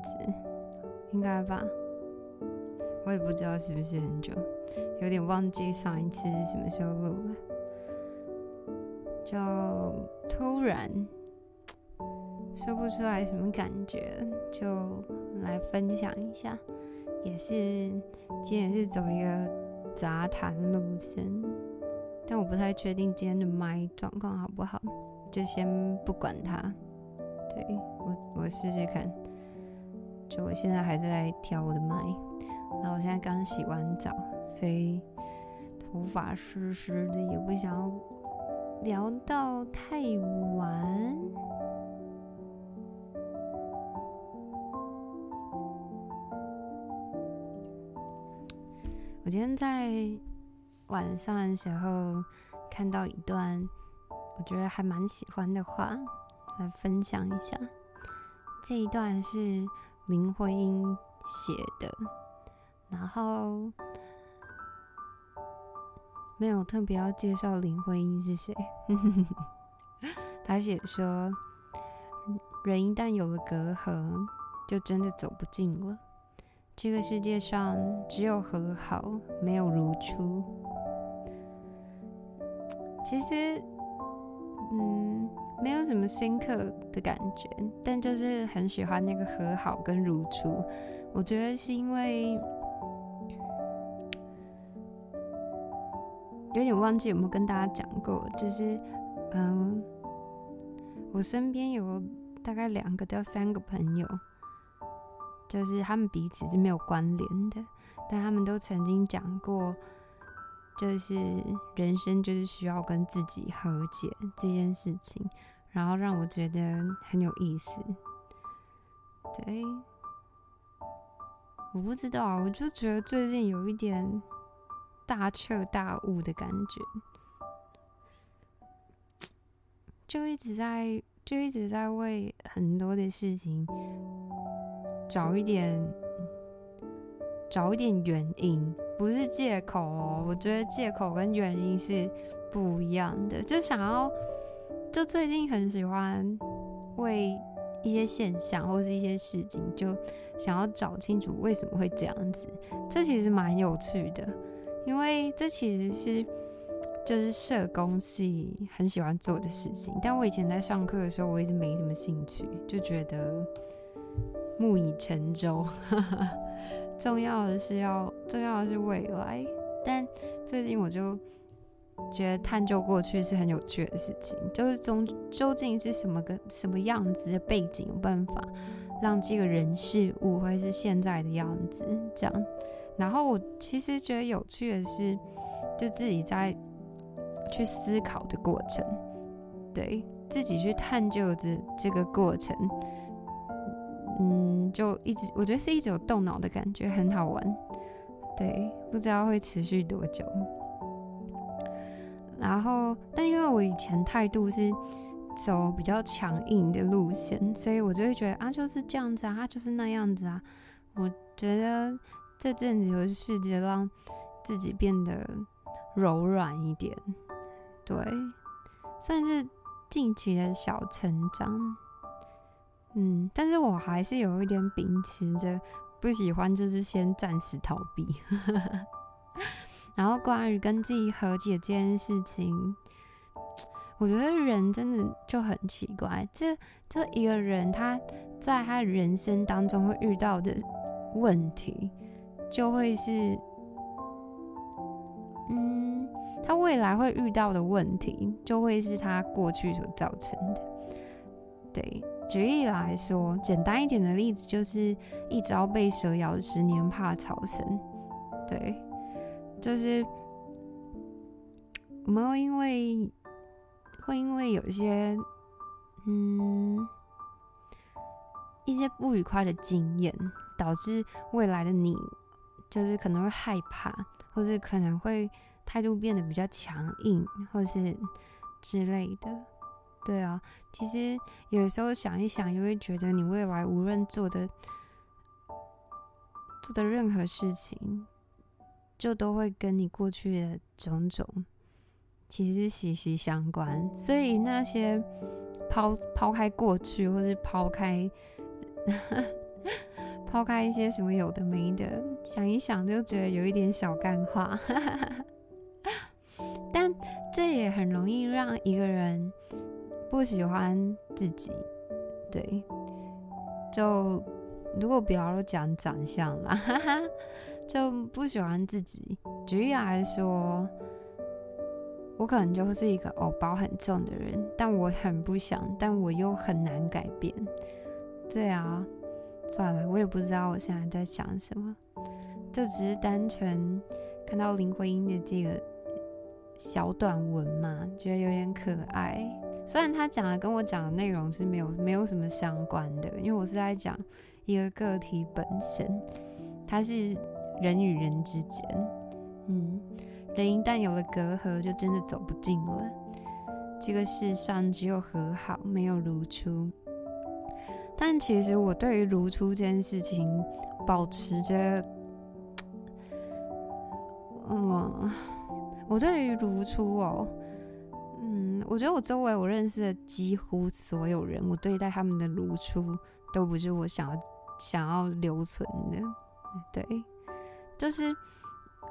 子，应该吧？我也不知道是不是很久，有点忘记上一次什么时候录了。就突然说不出来什么感觉，就来分享一下。也是今天也是走一个杂谈路线。但我不太确定今天的麦状况好不好，就先不管它。对我，我试试看。就我现在还在调我的麦，然后我现在刚洗完澡，所以头发湿湿的，也不想要聊到太晚。我今天在。晚上的时候看到一段我觉得还蛮喜欢的话，来分享一下。这一段是林徽因写的，然后没有特别要介绍林徽因是谁。他写说：“人一旦有了隔阂，就真的走不近了。这个世界上只有和好，没有如初。”其实，嗯，没有什么深刻的感觉，但就是很喜欢那个和好跟如初。我觉得是因为有点忘记有没有跟大家讲过，就是，嗯，我身边有大概两个到三个朋友，就是他们彼此是没有关联的，但他们都曾经讲过。就是人生就是需要跟自己和解这件事情，然后让我觉得很有意思。对，我不知道，我就觉得最近有一点大彻大悟的感觉，就一直在就一直在为很多的事情找一点找一点原因。不是借口哦，我觉得借口跟原因是不一样的。就想要，就最近很喜欢为一些现象或是一些事情，就想要找清楚为什么会这样子。这其实蛮有趣的，因为这其实是就是社工系很喜欢做的事情。但我以前在上课的时候，我一直没什么兴趣，就觉得木已成舟。重要的是要，重要的是未来。但最近我就觉得探究过去是很有趣的事情，就是中究竟是什么个什么样子的背景，有办法让这个人事物会是现在的样子这样。然后我其实觉得有趣的是，就自己在去思考的过程，对自己去探究的这个过程。嗯，就一直我觉得是一直有动脑的感觉，很好玩。对，不知道会持续多久。然后，但因为我以前态度是走比较强硬的路线，所以我就会觉得啊，就是这样子啊，就是那样子啊。我觉得这阵子有试着让自己变得柔软一点，对，算是近期的小成长。嗯，但是我还是有一点秉持着不喜欢，就是先暂时逃避。然后关于跟自己和解这件事情，我觉得人真的就很奇怪。这这一个人他在他人生当中会遇到的问题，就会是，嗯，他未来会遇到的问题，就会是他过去所造成的。对。举例来说，简单一点的例子就是“一朝被蛇咬，十年怕草绳”。对，就是我们会因为会因为有一些嗯一些不愉快的经验，导致未来的你就是可能会害怕，或者可能会态度变得比较强硬，或是之类的。对啊，其实有时候想一想，就会觉得你未来无论做的做的任何事情，就都会跟你过去的种种其实息息相关。所以那些抛抛开过去，或是抛开 抛开一些什么有的没的，想一想就觉得有一点小干话。但这也很容易让一个人不喜欢自己。对，就如果不要讲长相啦，哈 哈就不喜欢自己。举例来说，我可能就是一个偶包很重的人，但我很不想，但我又很难改变。对啊，算了，我也不知道我现在在想什么，就只是单纯看到林徽因的这个小短文嘛，觉得有点可爱。虽然他讲的跟我讲的内容是没有没有什么相关的，因为我是在讲一个个体本身，它是人与人之间，嗯，人一旦有了隔阂，就真的走不近了。这个世上只有和好，没有如初。但其实我对于如初这件事情，保持着，嗯，我对于如初哦。我觉得我周围我认识的几乎所有人，我对待他们的如初都不是我想要想要留存的。对，就是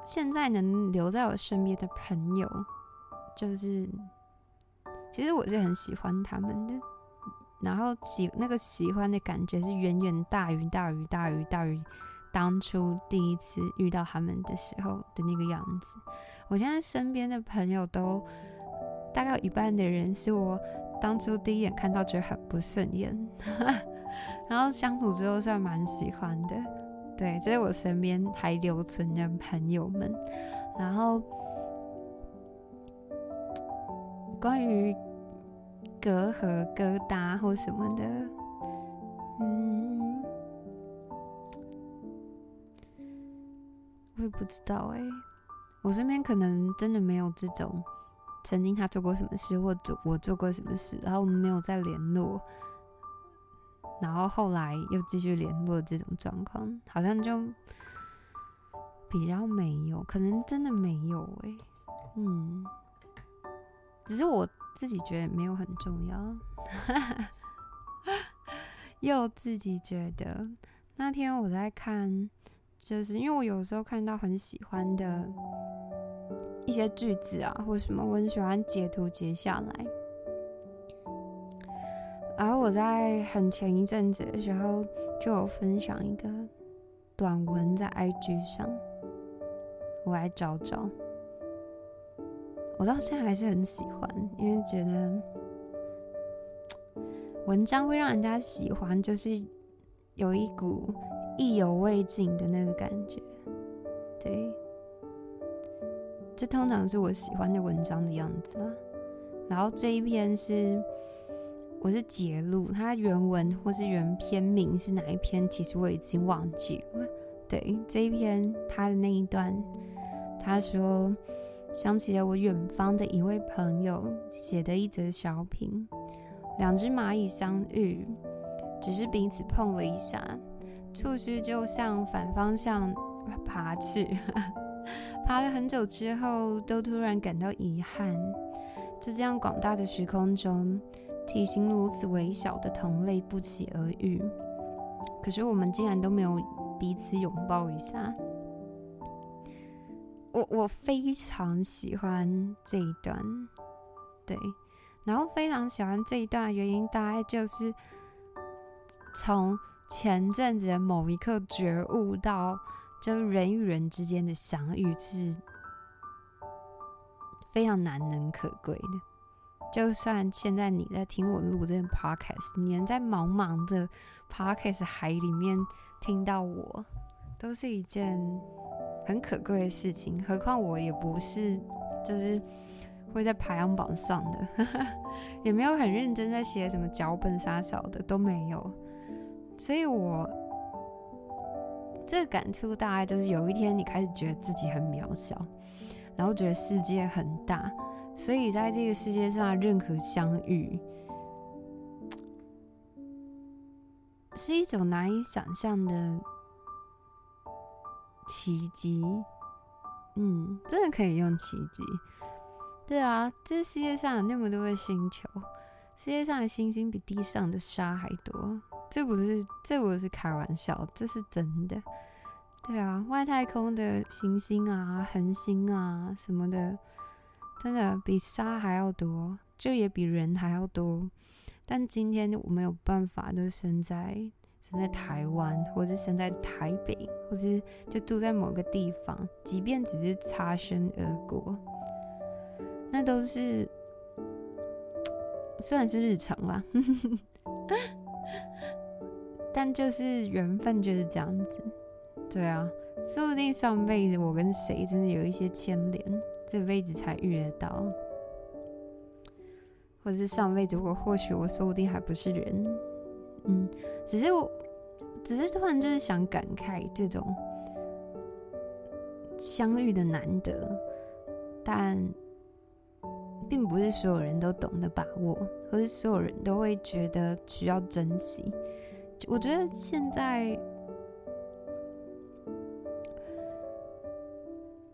现在能留在我身边的朋友，就是其实我是很喜欢他们的，然后喜那个喜欢的感觉是远远大于大于大于大于当初第一次遇到他们的时候的那个样子。我现在身边的朋友都。大概有一半的人是我当初第一眼看到觉得很不顺眼，然后相处之后算蛮喜欢的。对，这是我身边还留存的朋友们。然后关于隔阂、疙瘩或什么的，嗯，我也不知道哎。我身边可能真的没有这种。曾经他做过什么事，或做我做过什么事，然后我们没有再联络，然后后来又继续联络这种状况，好像就比较没有，可能真的没有哎，嗯，只是我自己觉得没有很重要，又自己觉得那天我在看，就是因为我有时候看到很喜欢的。一些句子啊，或什么，我很喜欢截图截下来。然后我在很前一阵子的时候，就有分享一个短文在 IG 上，我来找找。我到现在还是很喜欢，因为觉得文章会让人家喜欢，就是有一股意犹未尽的那个感觉，对。这通常是我喜欢的文章的样子了。然后这一篇是我是截录，它原文或是原篇名是哪一篇，其实我已经忘记了。对这一篇他的那一段，他说想起了我远方的一位朋友写的一则小品：两只蚂蚁相遇，只是彼此碰了一下，触须就向反方向爬去。爬了很久之后，都突然感到遗憾，在这样广大的时空中，体型如此微小的同类不期而遇，可是我们竟然都没有彼此拥抱一下。我我非常喜欢这一段，对，然后非常喜欢这一段原因，大概就是从前阵子的某一刻觉悟到。就人与人之间的相遇是非常难能可贵的。就算现在你在听我录这个 podcast，你能在茫茫的 podcast 海里面听到我，都是一件很可贵的事情。何况我也不是就是会在排行榜上的，也没有很认真在写什么脚本啥小的都没有，所以我。这个感触大概就是有一天你开始觉得自己很渺小，然后觉得世界很大，所以在这个世界上任何相遇是一种难以想象的奇迹。嗯，真的可以用奇迹。对啊，这世界上有那么多的星球，世界上的星星比地上的沙还多，这不是这不是开玩笑，这是真的。对啊，外太空的行星啊、恒星啊什么的，真的比沙还要多，就也比人还要多。但今天我没有办法，就生在生在台湾，或者生在台北，或是就住在某个地方，即便只是擦身而过。那都是，虽然是日常啦，但就是缘分就是这样子。对啊，说不定上辈子我跟谁真的有一些牵连，这辈子才遇得到。或是上辈子我或许我说不定还不是人，嗯，只是我只是突然就是想感慨这种相遇的难得，但。并不是所有人都懂得把握，或是所有人都会觉得需要珍惜。我觉得现在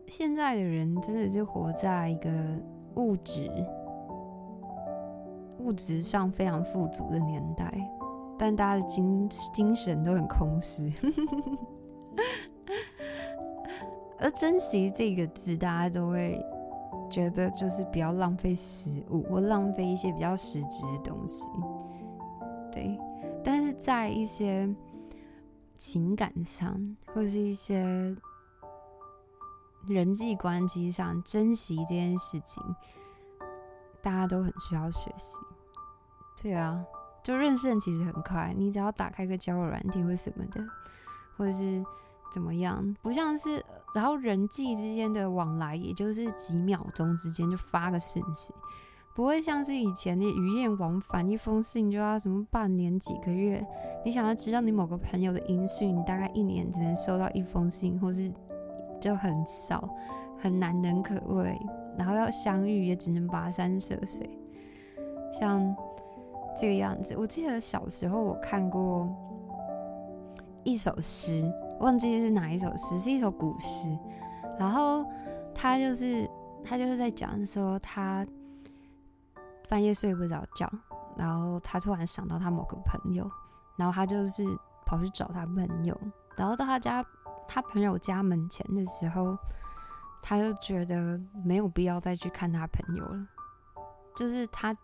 现在的人真的是活在一个物质物质上非常富足的年代，但大家的精精神都很空虚。而珍惜这个字，大家都会。觉得就是不要浪费食物，或浪费一些比较实质的东西，在一些情感上，或是一些人际关系上，珍惜这件事情，大家都很需要学习。对啊，就认识人其实很快，你只要打开个交友软体或什么的，或者是。怎么样？不像是，然后人际之间的往来，也就是几秒钟之间就发个讯息，不会像是以前的鱼雁往返，一封信就要什么半年几个月。你想要知道你某个朋友的音讯，大概一年只能收到一封信，或是就很少，很难能可贵。然后要相遇，也只能跋山涉水，像这个样子。我记得小时候我看过一首诗。忘记是哪一首诗，是一首古诗。然后他就是他就是在讲说，他半夜睡不着觉，然后他突然想到他某个朋友，然后他就是跑去找他朋友，然后到他家他朋友家门前的时候，他就觉得没有必要再去看他朋友了，就是他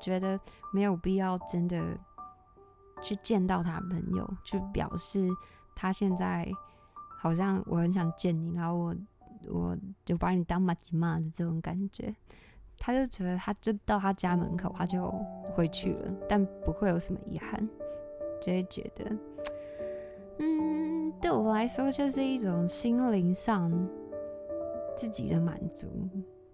觉得没有必要真的去见到他朋友，去表示。他现在好像我很想见你，然后我我就把你当马吉玛的这种感觉，他就觉得他就到他家门口，他就回去了，但不会有什么遗憾，就会觉得，嗯，对我来说就是一种心灵上自己的满足，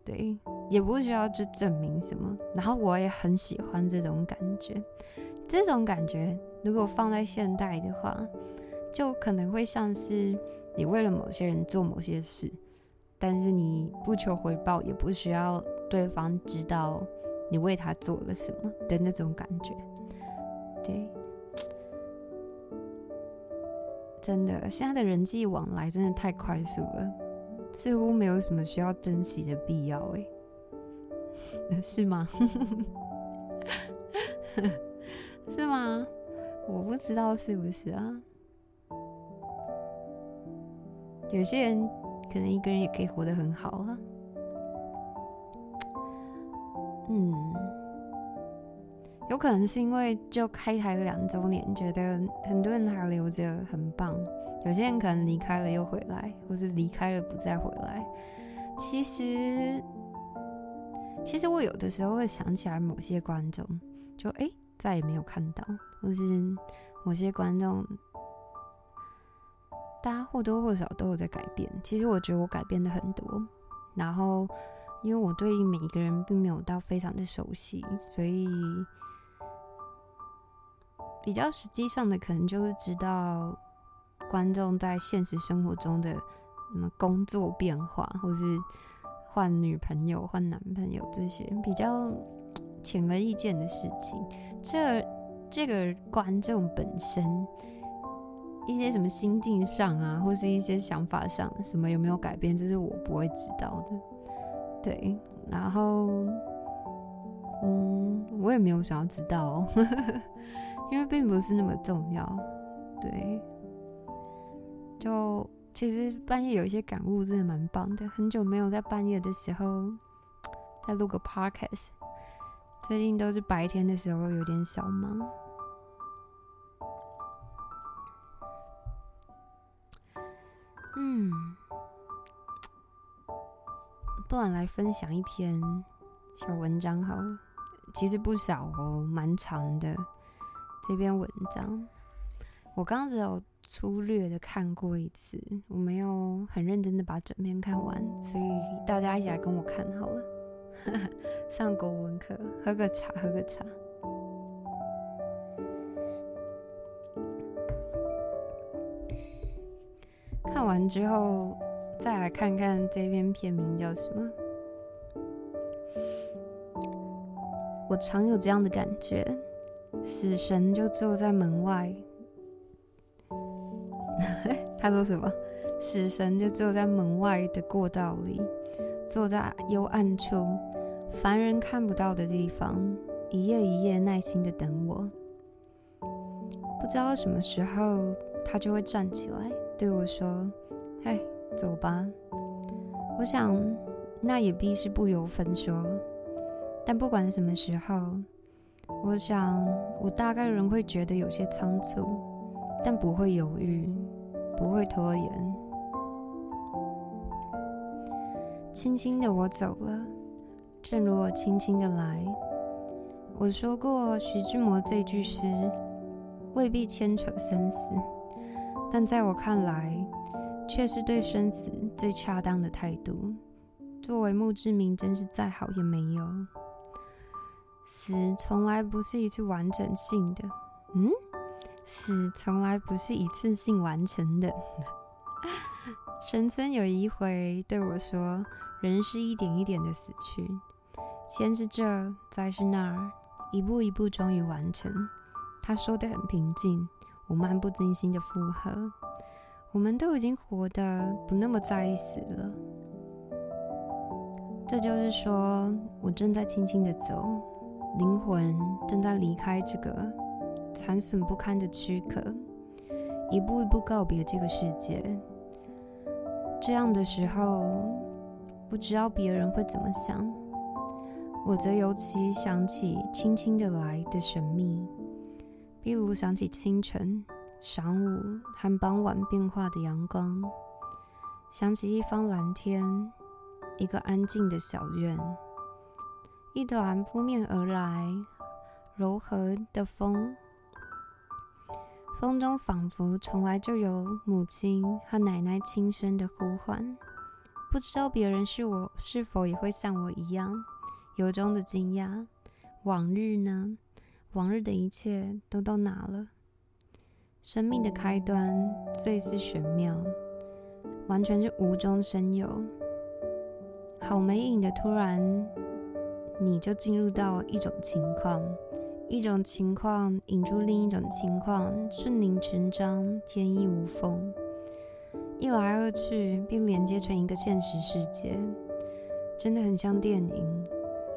对，也不需要去证明什么，然后我也很喜欢这种感觉，这种感觉如果放在现代的话。就可能会像是你为了某些人做某些事，但是你不求回报，也不需要对方知道你为他做了什么的那种感觉。对，真的，现在的人际往来真的太快速了，似乎没有什么需要珍惜的必要。哎，是吗？是吗？我不知道是不是啊。有些人可能一个人也可以活得很好啊，嗯，有可能是因为就开台两周年，觉得很多人还留着很棒。有些人可能离开了又回来，或是离开了不再回来。其实，其实我有的时候会想起来某些观众，就哎再也没有看到，或是某些观众。大家或多或少都有在改变。其实我觉得我改变的很多。然后，因为我对每一个人并没有到非常的熟悉，所以比较实际上的可能就是知道观众在现实生活中的什么工作变化，或是换女朋友、换男朋友这些比较显而易见的事情。这这个观众本身。一些什么心境上啊，或是一些想法上，什么有没有改变，这是我不会知道的。对，然后，嗯，我也没有想要知道，因为并不是那么重要。对，就其实半夜有一些感悟，真的蛮棒的。很久没有在半夜的时候再录个 podcast，最近都是白天的时候有点小忙。嗯，不然来分享一篇小文章好了。其实不少哦，蛮长的这篇文章。我刚刚只有粗略的看过一次，我没有很认真的把整篇看完，所以大家一起来跟我看好了。上国文课，喝个茶，喝个茶。看完之后，再来看看这篇片名叫什么。我常有这样的感觉，死神就坐在门外。他说什么？死神就坐在门外的过道里，坐在幽暗处，凡人看不到的地方，一夜一夜耐心的等我。不知道什么时候，他就会站起来对我说：“嘿，走吧。”我想，那也必是不由分说。但不管什么时候，我想，我大概仍会觉得有些仓促，但不会犹豫。不会拖延，轻轻的我走了，正如我轻轻的来。我说过，徐志摩这句诗未必牵扯生死，但在我看来，却是对生死最恰当的态度。作为墓志铭，真是再好也没有。死从来不是一次完整性的，嗯。死从来不是一次性完成的。神村有一回对我说：“人是一点一点的死去，先是这，再是那儿，一步一步，终于完成。”他说的很平静，我漫不经心的附和：“我们都已经活得不那么在意死了。”这就是说，我正在轻轻的走，灵魂正在离开这个。残损不堪的躯壳，一步一步告别这个世界。这样的时候，不知道别人会怎么想，我则尤其想起轻轻的来的神秘，比如想起清晨、晌午和傍晚变化的阳光，想起一方蓝天，一个安静的小院，一团扑面而来柔和的风。风中仿佛从来就有母亲和奶奶轻声的呼唤，不知道别人是我是否也会像我一样，由衷的惊讶。往日呢？往日的一切都到哪了？生命的开端最是玄妙，完全是无中生有。好没影的，突然你就进入到一种情况。一种情况引出另一种情况，顺理成章，天衣无缝，一来二去并连接成一个现实世界，真的很像电影。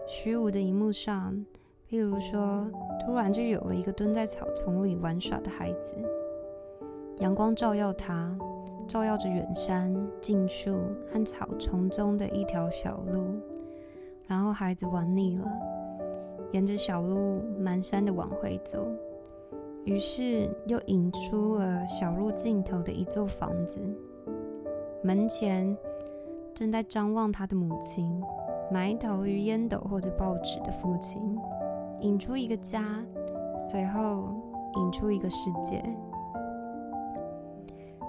虚无的荧幕上，譬如说，突然就有了一个蹲在草丛里玩耍的孩子，阳光照耀他，照耀着远山、近树和草丛中的一条小路，然后孩子玩腻了。沿着小路蹒跚的往回走，于是又引出了小路尽头的一座房子。门前正在张望他的母亲，埋头于烟斗或者报纸的父亲，引出一个家，随后引出一个世界。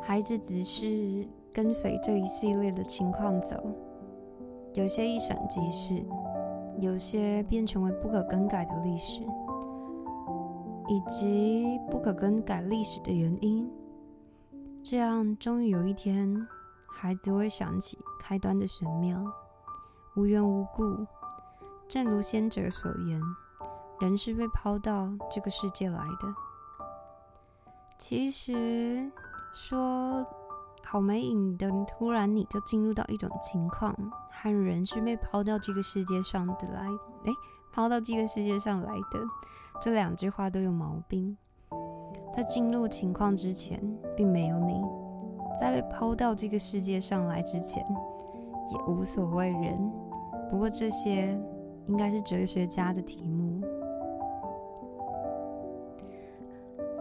孩子只是跟随这一系列的情况走，有些一闪即逝。有些便成为不可更改的历史，以及不可更改历史的原因。这样，终于有一天，孩子会想起开端的神妙，无缘无故。正如先者所言，人是被抛到这个世界来的。其实，说好没瘾的，突然你就进入到一种情况，和人是被抛到这个世界上的来，诶，抛到这个世界上来的，这两句话都有毛病。在进入情况之前，并没有你；在被抛到这个世界上来之前，也无所谓人。不过这些应该是哲学家的题目。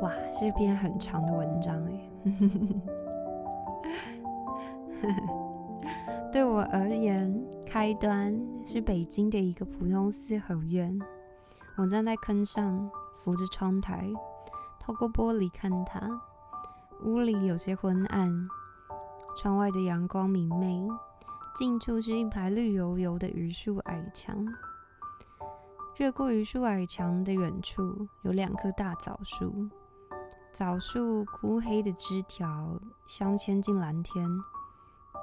哇，是一篇很长的文章诶。对我而言，开端是北京的一个普通四合院。我站在坑上，扶着窗台，透过玻璃看它。屋里有些昏暗，窗外的阳光明媚。近处是一排绿油油的榆树矮墙。越过榆树矮墙的远处，有两棵大枣树。枣树枯黑的枝条镶嵌进蓝天，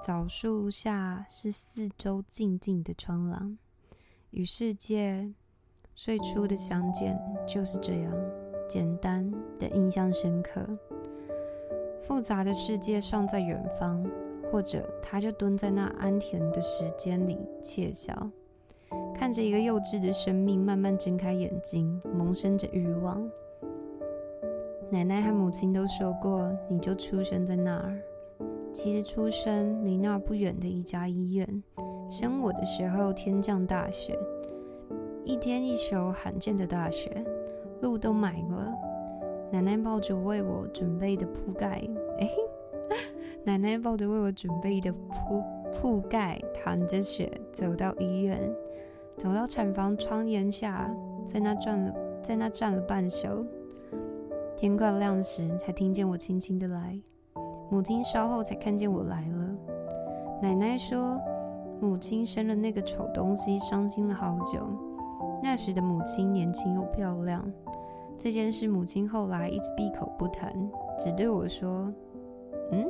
枣树下是四周静静的窗廊，与世界最初的相见就是这样简单的印象深刻。复杂的世界尚在远方，或者他就蹲在那安恬的时间里窃笑，看着一个幼稚的生命慢慢睁开眼睛，萌生着欲望。奶奶和母亲都说过，你就出生在那儿。其实出生离那儿不远的一家医院。生我的时候天降大雪，一天一宿罕见的大雪，路都埋了。奶奶抱着为我准备的铺盖，哎，奶奶抱着为我准备的铺铺盖，淌着雪走到医院，走到产房窗檐下，在那站了，在那站了半宿。天快亮时，才听见我轻轻的来。母亲稍后才看见我来了。奶奶说，母亲生了那个丑东西，伤心了好久。那时的母亲年轻又漂亮。这件事，母亲后来一直闭口不谈，只对我说：“嗯，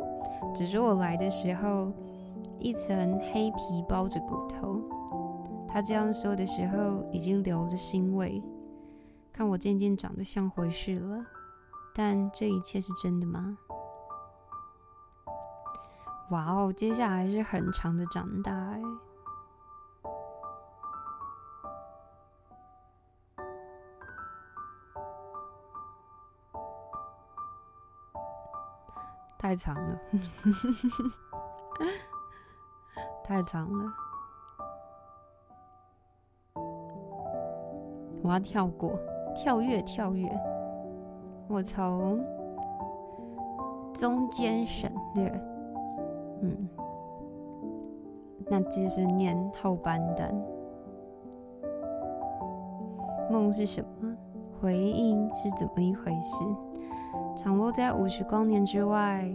只说我来的时候，一层黑皮包着骨头。”她这样说的时候，已经流着腥味。看我渐渐长得像回事了。但这一切是真的吗？哇哦，接下来是很长的长大哎，太长了，太长了，我要跳过，跳跃，跳跃。我从中间省略，嗯，那继续念后半段。梦是什么？回应是怎么一回事？场落在五十光年之外，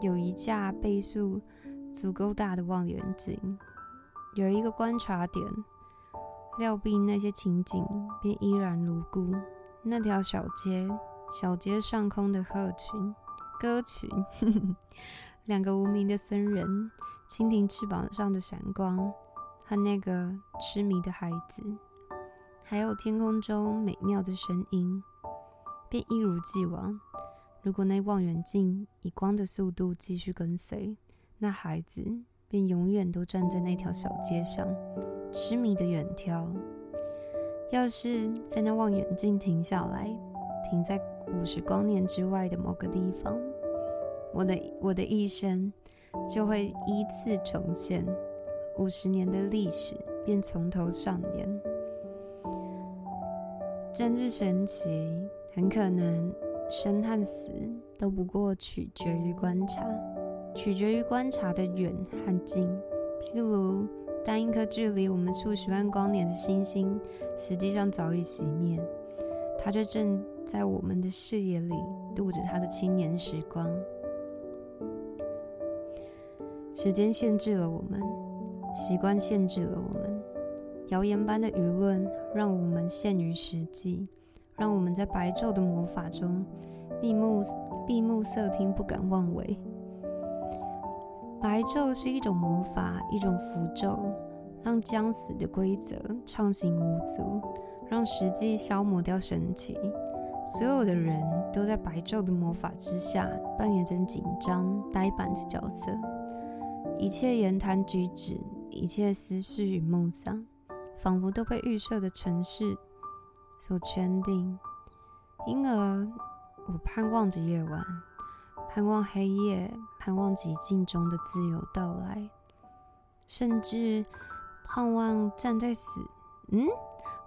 有一架倍数足够大的望远镜，有一个观察点，料必那些情景便依然如故。那条小街。小街上空的鹤群、歌群，两个无名的僧人，蜻蜓翅膀上的闪光，和那个痴迷的孩子，还有天空中美妙的声音，便一如既往。如果那望远镜以光的速度继续跟随，那孩子便永远都站在那条小街上，痴迷的远眺。要是在那望远镜停下来，停在。五十光年之外的某个地方，我的我的一生就会依次重现，五十年的历史便从头上演。真是神奇，很可能生和死都不过取决于观察，取决于观察的远和近。譬如，当一颗距离我们数十万光年的星星实际上早已熄灭，它就正。在我们的视野里度着他的青年时光，时间限制了我们，习惯限制了我们，谣言般的舆论让我们陷于实际，让我们在白昼的魔法中闭目闭目塞听，不敢妄为。白昼是一种魔法，一种符咒，让将死的规则畅行无阻，让实际消磨掉神奇。所有的人都在白昼的魔法之下扮演着紧张、呆板的角色，一切言谈举止，一切思绪与梦想，仿佛都被预设的城市所圈定。因而，我盼望着夜晚，盼望黑夜，盼望寂静中的自由到来，甚至盼望站在死，嗯，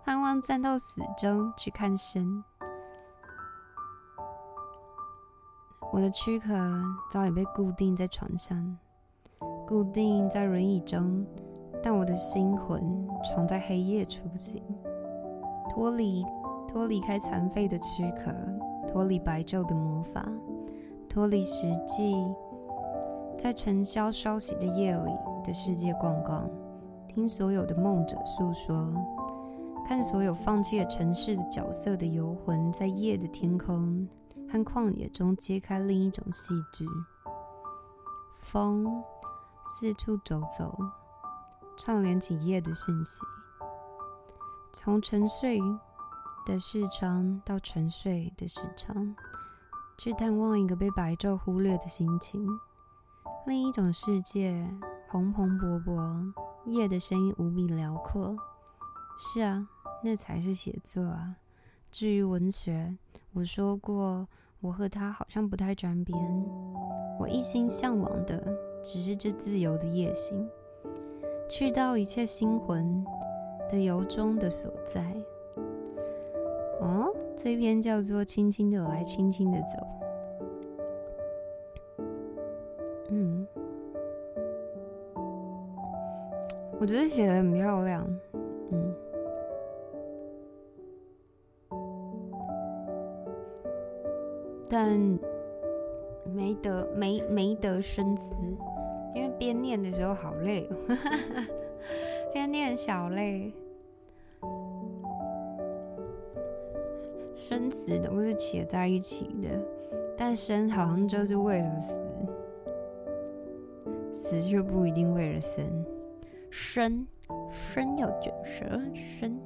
盼望站到死中去看生。我的躯壳早已被固定在床上，固定在轮椅中，但我的心魂常在黑夜出行，脱离脱离开残废的躯壳，脱离白昼的魔法，脱离实际，在尘嚣稍息的夜里的世界逛逛，听所有的梦者诉说，看所有放弃了城市的角色的游魂在夜的天空。和旷野中揭开另一种戏剧。风四处走走，串联起夜的讯息，从沉睡的视窗到沉睡的视窗，去探望一个被白昼忽略的心情。另一种世界，蓬蓬勃勃，夜的声音无比辽阔。是啊，那才是写作啊。至于文学，我说过，我和他好像不太沾边。我一心向往的只是这自由的夜行，去到一切心魂的由衷的所在。哦，这篇叫做《轻轻的来，轻轻的走》。嗯，我觉得写的很漂亮。嗯没得没没得深思，因为边念的时候好累，边念小累。生死都是写在一起的，但生好像就是为了死，死却不一定为了生。生生要卷舌，生。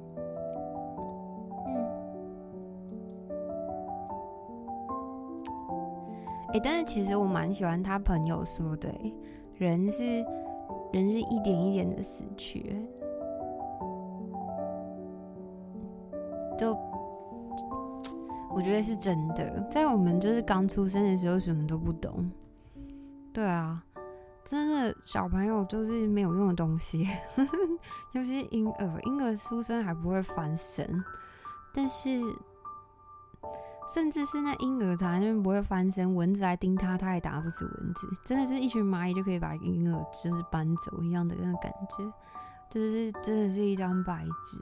哎，但是其实我蛮喜欢他朋友说的，人是人是一点一点的死去，就我觉得是真的。在我们就是刚出生的时候，什么都不懂，对啊，真的小朋友就是没有用的东西，尤其是婴儿，婴儿出生还不会翻身，但是。甚至是那婴儿在那边不会翻身，蚊子来叮它，它也打不死蚊子。真的是一群蚂蚁就可以把婴儿就是搬走一样的那种感觉，就是真的是一张白纸。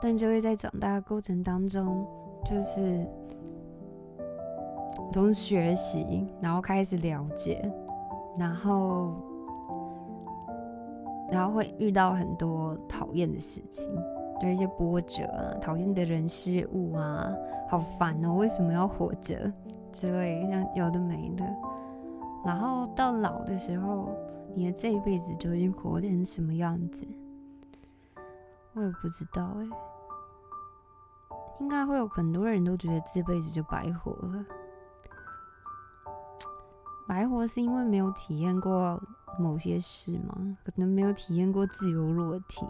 但就会在长大的过程当中，就是从学习，然后开始了解，然后然后会遇到很多讨厌的事情。有一些波折啊，讨厌的人事物啊，好烦哦！为什么要活着之类，像有的没的。然后到老的时候，你的这一辈子究竟活成什么样子？我也不知道哎。应该会有很多人都觉得这辈子就白活了。白活是因为没有体验过。某些事吗？可能没有体验过自由落体，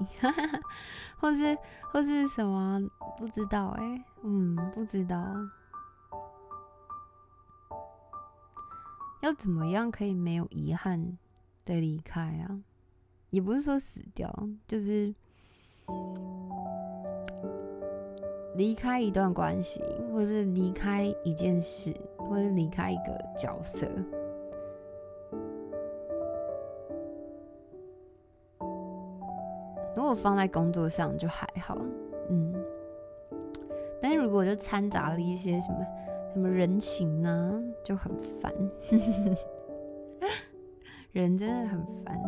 或是或是什么？不知道哎，嗯，不知道。要怎么样可以没有遗憾的离开啊？也不是说死掉，就是离开一段关系，或是离开一件事，或是离开一个角色。放在工作上就还好，嗯，但是如果就掺杂了一些什么什么人情呢，就很烦，人真的很烦，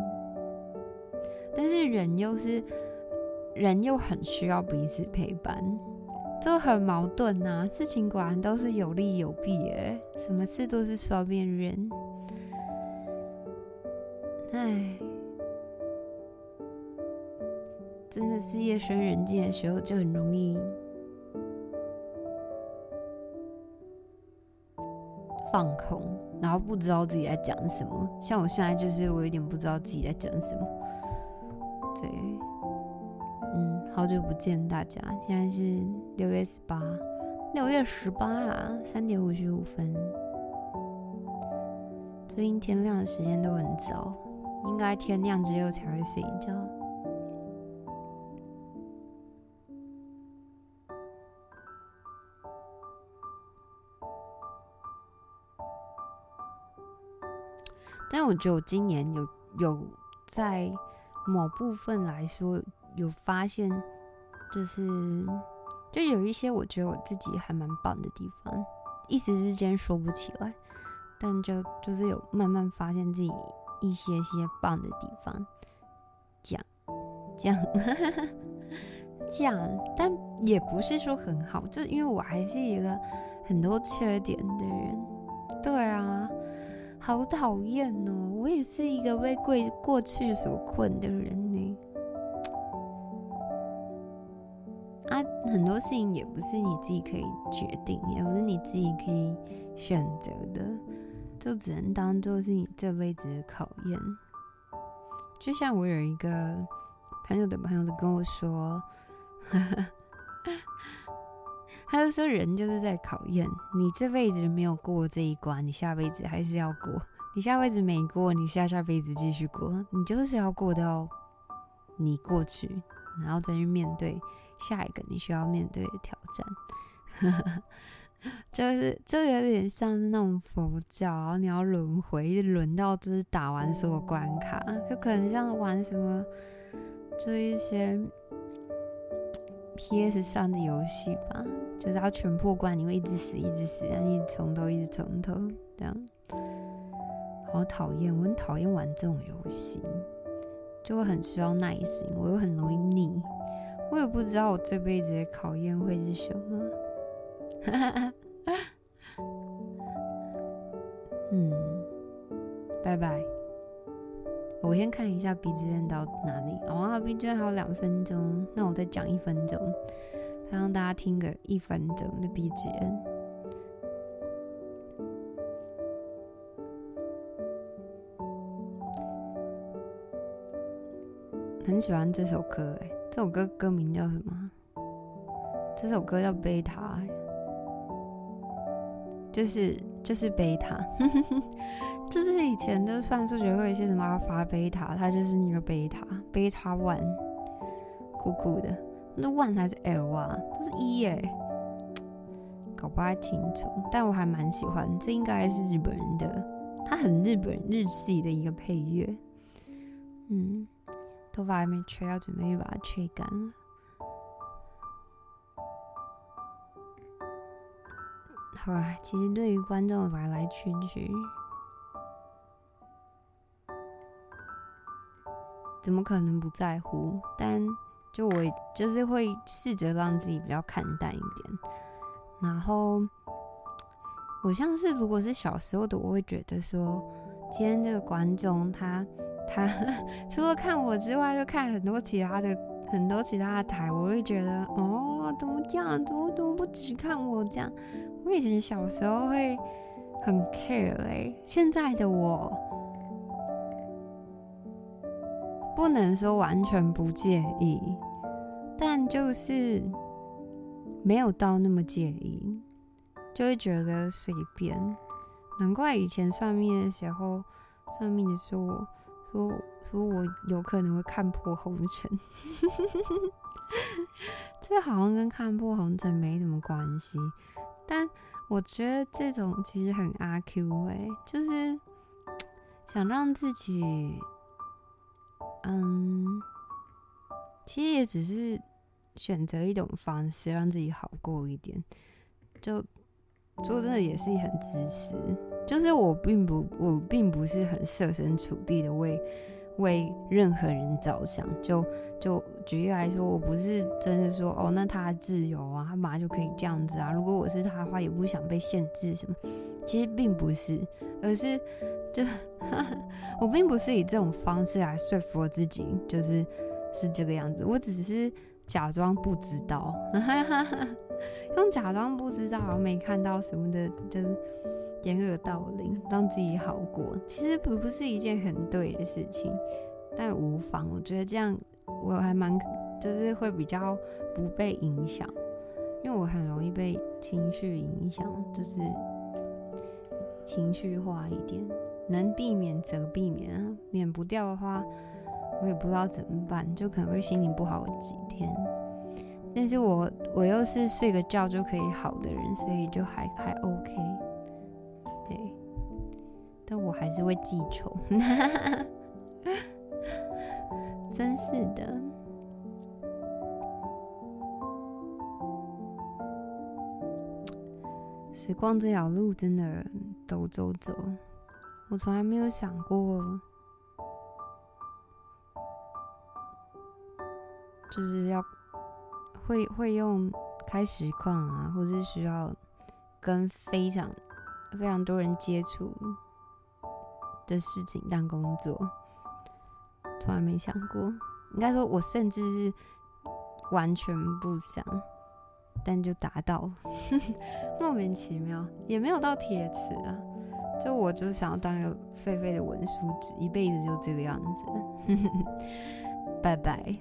但是人又是人又很需要彼此陪伴，就很矛盾呐。事情果然都是有利有弊哎，什么事都是双面人，夜深人静的时候，就很容易放空，然后不知道自己在讲什么。像我现在就是我有点不知道自己在讲什么。对，嗯，好久不见大家，现在是六月十八，六月十八啊，三点五十五分。最近天亮的时间都很早，应该天亮之后才会睡觉。我觉得我今年有有在某部分来说有发现，就是就有一些我觉得我自己还蛮棒的地方，一时之间说不起来，但就就是有慢慢发现自己一些些棒的地方，讲讲 讲，但也不是说很好，就因为我还是一个很多缺点的人，对啊。好讨厌哦！我也是一个被过过去所困的人呢。啊，很多事情也不是你自己可以决定，也不是你自己可以选择的，就只能当做是你这辈子的考验。就像我有一个朋友的朋友都跟我说。他就说：“人就是在考验你，这辈子没有过这一关，你下辈子还是要过；你下辈子没过，你下下辈子继续过。你就是要过到你过去，然后再去面对下一个你需要面对的挑战。就是就有点像是那种佛教，你要轮回，轮到就是打完所有关卡，就可能像玩什么，就一些 PS 上的游戏吧。”就是要全破关，你会一直死，一直死，然后一直从头，一直从头，这样，好讨厌！我很讨厌玩这种游戏，就会很需要耐心，我又很容易腻，我也不知道我这辈子的考验会是什么。哈哈哈嗯，拜拜。我先看一下 B 志愿到哪里，哦，B 志愿还有两分钟，那我再讲一分钟。让大家听个一分钟的 BGM，很喜欢这首歌哎，这首歌歌名叫什么？这首歌叫贝塔，就是就是贝塔，就是以前就算数学会一些什么阿尔法贝塔，它就是那个贝塔，贝塔 one，酷酷的。那 one 还是 L 啊？它是一耶，搞不太清楚。但我还蛮喜欢，这应该是日本人的，它很日本日系的一个配乐。嗯，头发还没吹，要准备把它吹干了。好啊，其实对于观众来来去去，怎么可能不在乎？但。就我就是会试着让自己比较看淡一点，然后我像是如果是小时候的，我会觉得说，今天这个观众他他 除了看我之外，就看很多其他的很多其他的台，我会觉得哦，怎么这样？怎么怎么不只看我这样？我以前小时候会很 care 哎，现在的我。不能说完全不介意，但就是没有到那么介意，就会觉得随便。难怪以前算命的时候，算命的说我说说我有可能会看破红尘，这好像跟看破红尘没什么关系。但我觉得这种其实很阿 Q 哎，就是想让自己。嗯，其实也只是选择一种方式让自己好过一点。就做真的，也是很自私。就是我并不，我并不是很设身处地的为为任何人着想。就就举例来说，我不是真的说哦，那他自由啊，他马上就可以这样子啊。如果我是他的话，也不想被限制什么。其实并不是，而是。就 我并不是以这种方式来说服我自己，就是是这个样子，我只是假装不知道，用假装不知道，没看到什么的，就是掩耳盗铃，让自己好过。其实不不是一件很对的事情，但无妨。我觉得这样我还蛮，就是会比较不被影响，因为我很容易被情绪影响，就是情绪化一点，能避免则避免啊，免不掉的话。我也不知道怎么办，就可能会心情不好几天。但是我我又是睡个觉就可以好的人，所以就还还 OK。但我还是会记仇，真是的。时光这条路真的走走走，我从来没有想过。就是要会会用开实况啊，或是需要跟非常非常多人接触的事情当工作，从来没想过。应该说，我甚至是完全不想，但就达到了，莫名其妙，也没有到铁齿啊。就我就想要当一个废废的文书纸，一辈子就这个样子。拜拜。